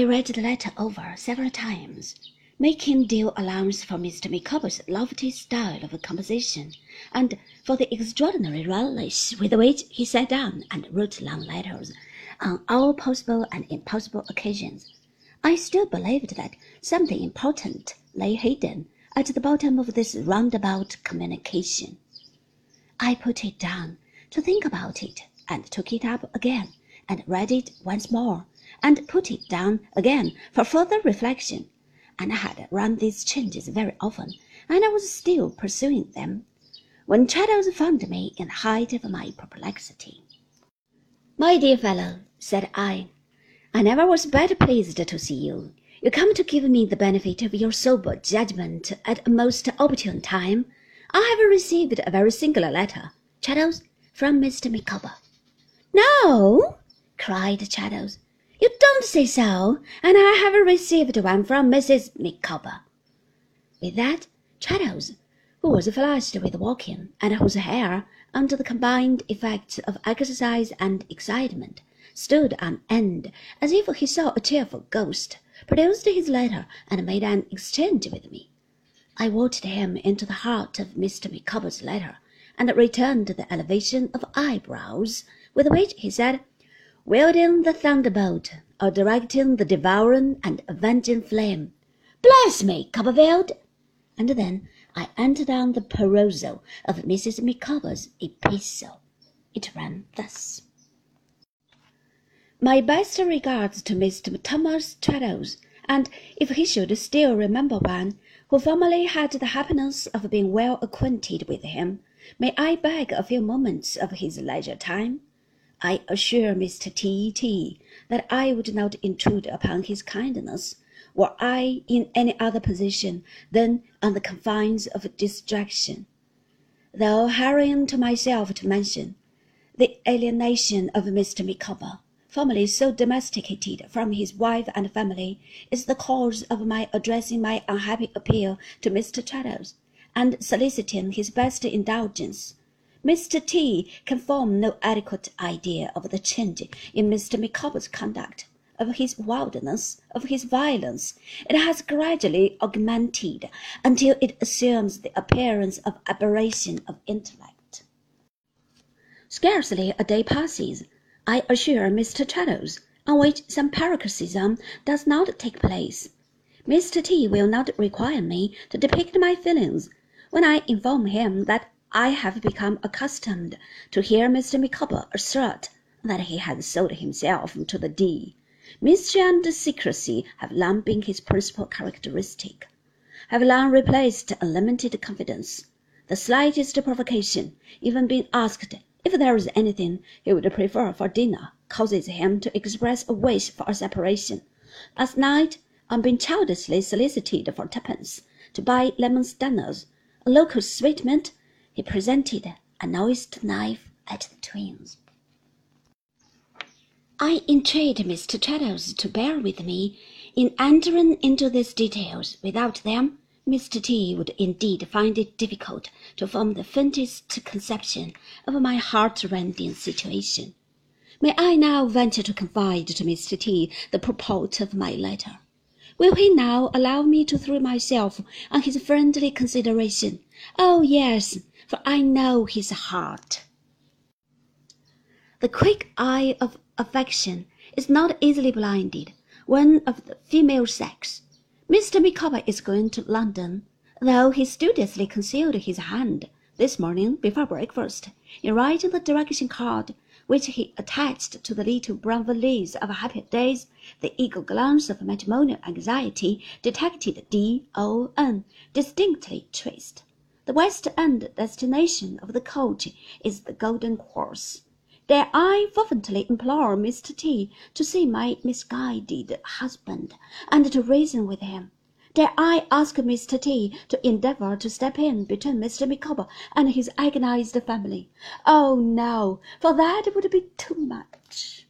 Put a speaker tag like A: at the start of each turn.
A: I read the letter over several times, making due allowance for Mr. Micawber's lofty style of composition, and for the extraordinary relish with which he sat down and wrote long letters on all possible and impossible occasions. I still believed that something important lay hidden at the bottom of this roundabout communication. I put it down to think about it, and took it up again, and read it once more, and put it down again for further reflection. And I had run these changes very often, and I was still pursuing them, when Traddles found me in the height of my perplexity. My dear fellow, said I, I never was better pleased to see you. You come to give me the benefit of your sober judgment at a most opportune time. I have received a very singular letter, Traddles, from Mr. Micawber. No, cried Traddles. You don't say so, and I have received one from Mrs. Micawber. With that, Traddles, who was flushed with walking, and whose hair, under the combined effects of exercise and excitement, stood on end as if he saw a cheerful ghost, produced his letter and made an exchange with me. I watched him into the heart of Mr. Micawber's letter, and returned the elevation of eyebrows with which he said, wielding the thunderbolt, or directing the devouring and avenging flame. Bless me, Copperfield! And then I entered on the perusal of Mrs. Micawber's epistle. It ran thus. My best regards to Mr. Thomas Traddles, and if he should still remember one, who formerly had the happiness of being well acquainted with him, may I beg a few moments of his leisure time? I assure Mr. T. T. that I would not intrude upon his kindness, were I in any other position than on the confines of distraction. Though hurrying to myself to mention the alienation of Mr. Micawber, formerly so domesticated from his wife and family, is the cause of my addressing my unhappy appeal to Mr. Traddles, and soliciting his best indulgence. Mr. T can form no adequate idea of the change in Mr. Micawber's conduct, of his wildness, of his violence. It has gradually augmented until it assumes the appearance of aberration of intellect. Scarcely a day passes, I assure Mr. Traddles, on which some paroxysm does not take place. Mr. T will not require me to depict my feelings when I inform him that I have become accustomed to hear Mr. Micawber assert that he has sold himself to the D. Mystery and secrecy have long been his principal characteristic, have long replaced unlimited confidence. The slightest provocation, even being asked if there is anything he would prefer for dinner, causes him to express a wish for a separation. Last night, on being childishly solicited for twopence to buy lemon stunners, a local sweetmeat, he presented a noised knife at the twins. I entreat Mr. Traddles to bear with me in entering into these details. Without them, Mr. T would indeed find it difficult to form the faintest conception of my heart-rending situation. May I now venture to confide to Mr. T the purport of my letter? Will he now allow me to throw myself on his friendly consideration? Oh, yes, for I know his heart. The quick eye of affection is not easily blinded when of the female sex. Mr. Micawber is going to London, though he studiously concealed his hand this morning before breakfast in writing the direction card which he attached to the little brown valise of happier days, the eagle glance of matrimonial anxiety detected D O N distinctly traced. The West End destination of the coach is the Golden Cross. Dare I fervently implore Mr. T to see my misguided husband, and to reason with him? Dare I ask Mr. T to endeavour to step in between Mr. Micawber and his agonized family? Oh, no, for that would be too much.